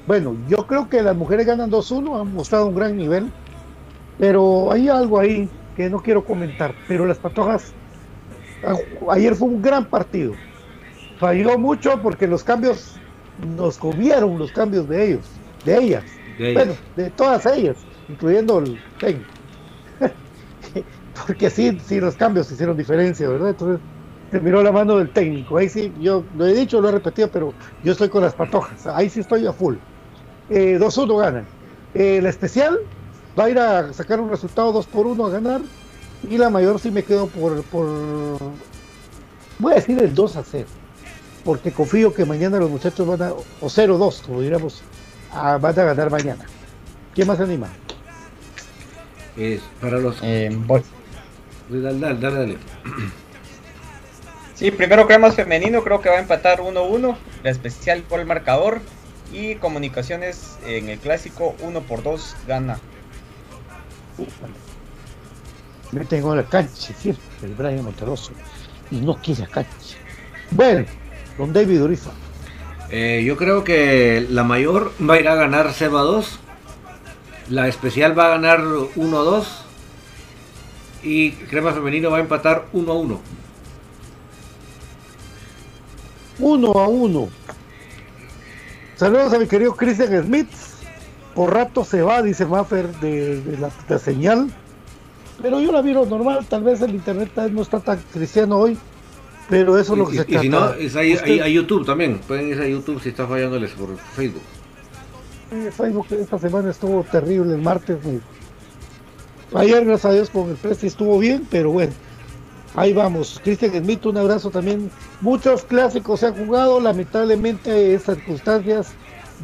Bueno, yo creo que las mujeres ganan 2-1, han mostrado un gran nivel, pero hay algo ahí que no quiero comentar, pero las patojas, a- ayer fue un gran partido, falló mucho porque los cambios nos comieron los cambios de ellos, de ellas, De ellas. bueno, de todas ellas, incluyendo el técnico. porque sí, sí, los cambios hicieron diferencia, ¿verdad? Entonces, te miró la mano del técnico. Ahí sí, yo lo he dicho, lo he repetido, pero yo estoy con las patojas. Ahí sí estoy a full. Eh, 2-1 ganan. Eh, la especial va a ir a sacar un resultado 2 por 1 a ganar. Y la mayor sí me quedo por, por. Voy a decir el 2 a 0. Porque confío que mañana los muchachos van a. O 0-2, como diríamos. a- van a ganar mañana. ¿Quién más anima? Es para los. Eh, voy. Dale, dale, dale. dale. Sí, primero Cremas Femenino creo que va a empatar 1-1. La especial por el marcador. Y Comunicaciones en el clásico 1 por 2 gana. Me tengo la cancha, ¿cierto? El Brian Monteroso. Y no quiere la cancha. Bueno, don David Uriza. Eh, yo creo que la mayor va a ir a ganar 0 a 2. La especial va a ganar 1 a 2. Y Crema Femenino va a empatar 1 a 1. uno a uno. Saludos a mi querido Christian Smith. Por rato se va, dice Maffer, de, de la, señal. Pero yo la miro normal. Tal vez el internet no está tan cristiano hoy. Pero eso es lo que Y, se y trata. si no, es ahí, Usted- ahí a YouTube también. Pueden ir a YouTube si está fallándoles por Facebook. Eh, Facebook esta semana estuvo terrible el martes. Ayer, gracias a Dios, con el Presti estuvo bien, pero bueno, ahí vamos. Cristian Smith, un abrazo también. Muchos clásicos se han jugado, lamentablemente, esas circunstancias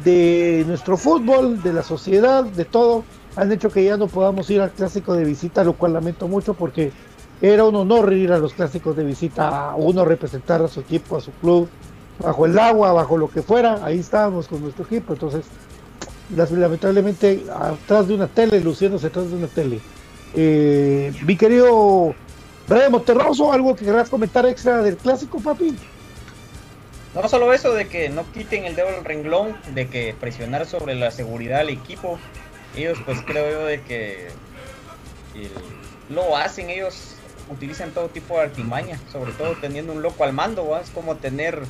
de nuestro fútbol, de la sociedad, de todo, han hecho que ya no podamos ir al clásico de visita, lo cual lamento mucho porque era un honor ir a los clásicos de visita, a uno representar a su equipo, a su club, bajo el agua, bajo lo que fuera, ahí estábamos con nuestro equipo, entonces lamentablemente atrás de una tele, luciéndose atrás de una tele. Eh, mi querido Brian Monterroso, ¿algo que querrás comentar extra del clásico, papi? No solo eso de que no quiten el dedo del renglón, de que presionar sobre la seguridad del equipo. Ellos pues creo yo de que el- lo hacen, ellos utilizan todo tipo de artimaña, sobre todo teniendo un loco al mando, ¿va? es como tener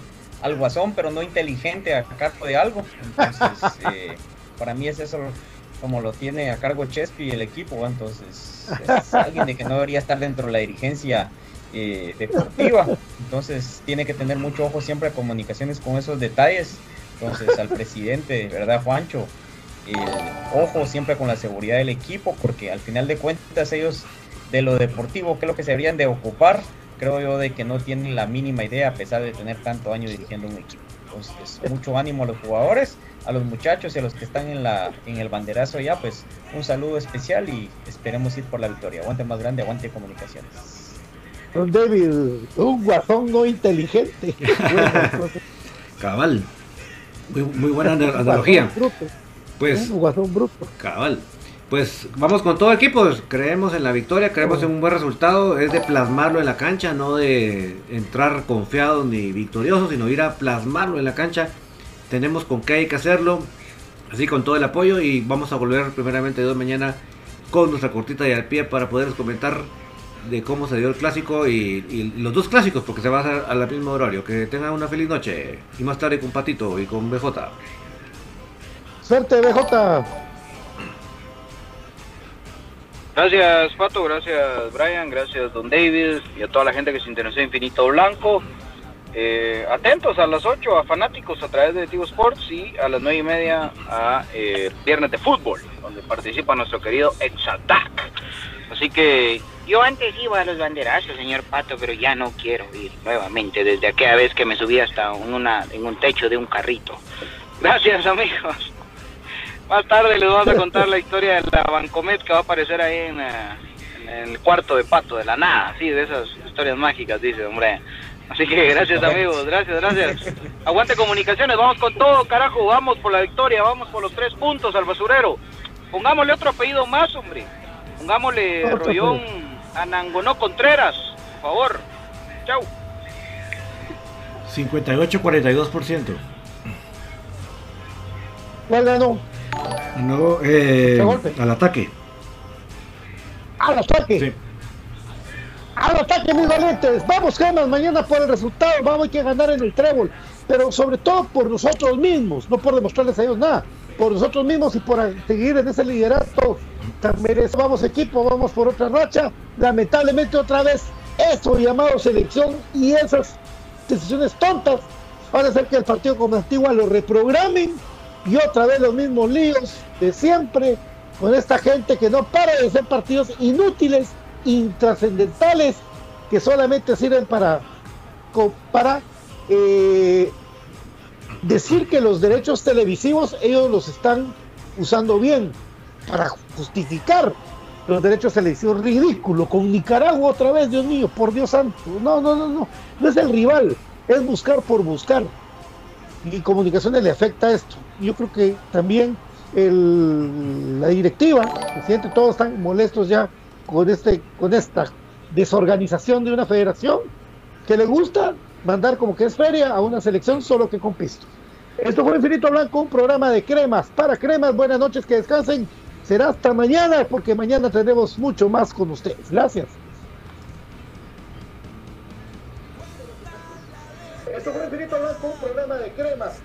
al guasón pero no inteligente a cargo de algo. Entonces, eh, para mí es eso como lo tiene a cargo Chespi y el equipo, ¿va? entonces es alguien de que no debería estar dentro de la dirigencia eh, deportiva. Entonces tiene que tener mucho ojo siempre a comunicaciones con esos detalles. Entonces al presidente, ¿verdad, Juancho? Ojo siempre con la seguridad del equipo, porque al final de cuentas ellos de lo deportivo, que es lo que se deberían de ocupar, creo yo de que no tienen la mínima idea a pesar de tener tanto año dirigiendo un equipo. Entonces, mucho ánimo a los jugadores, a los muchachos y a los que están en la en el banderazo ya, pues un saludo especial y esperemos ir por la victoria. Aguante más grande, aguante comunicaciones. Don David, un guasón no inteligente. Cabal. Muy, muy buena ana- analogía. guasón bruto, Pues, un guasón bruto. cabal. Pues vamos con todo equipo. Creemos en la victoria, creemos en un buen resultado. Es de plasmarlo en la cancha, no de entrar confiados ni victoriosos, sino ir a plasmarlo en la cancha. Tenemos con qué hay que hacerlo. Así con todo el apoyo y vamos a volver primeramente de mañana con nuestra cortita y al pie para poder comentar de cómo se dio el clásico y, y los dos clásicos porque se va a hacer a la mismo horario. Que tengan una feliz noche y más tarde con Patito y con BJ. Suerte, BJ. Gracias Pato, gracias Brian, gracias Don David y a toda la gente que se interesó en Infinito Blanco. Eh, atentos a las 8 a fanáticos a través de Tigo Sports y a las 9 y media a eh, Viernes de Fútbol, donde participa nuestro querido Exatac. Así que Yo antes iba a los banderazos, señor Pato, pero ya no quiero ir nuevamente desde aquella vez que me subí hasta en, una, en un techo de un carrito. Gracias, amigos. Más tarde les vamos a contar la historia de la Bancomet que va a aparecer ahí en, eh, en el cuarto de pato, de la nada, sí, de esas historias mágicas, dice, hombre. Así que gracias amigos, gracias, gracias. Aguante comunicaciones, vamos con todo, carajo, vamos por la victoria, vamos por los tres puntos al basurero. Pongámosle otro apellido más, hombre. Pongámosle Rollón Anangonó Contreras, por favor. Chau. 58-42%. ¿Cuál ganó? No, eh, golpe. al ataque. Al ataque. Sí. Al ataque, muy valientes. Vamos, Gemas, mañana por el resultado. Vamos, hay que ganar en el trébol. Pero sobre todo por nosotros mismos, no por demostrarles a ellos nada. Por nosotros mismos y por seguir en ese liderato Vamos, equipo, vamos por otra racha. Lamentablemente, otra vez, eso llamado selección y esas decisiones tontas van a hacer que el partido como Antigua lo reprogramen y otra vez los mismos líos de siempre con esta gente que no para de hacer partidos inútiles, intrascendentales, que solamente sirven para, para eh, decir que los derechos televisivos ellos los están usando bien, para justificar los derechos televisivos. Ridículo, con Nicaragua otra vez, Dios mío, por Dios santo. No, no, no, no, no es el rival, es buscar por buscar y comunicaciones le afecta esto. Yo creo que también el- la directiva, el presidente, todos están molestos ya con este, con esta desorganización de una federación que le gusta mandar como que es feria a una selección solo que con pisto. Esto fue Infinito Blanco, un programa de cremas para cremas. Buenas noches, que descansen será hasta mañana, porque mañana tenemos mucho más con ustedes. Gracias. Esto fue Infinito Blanco, un programa de cremas.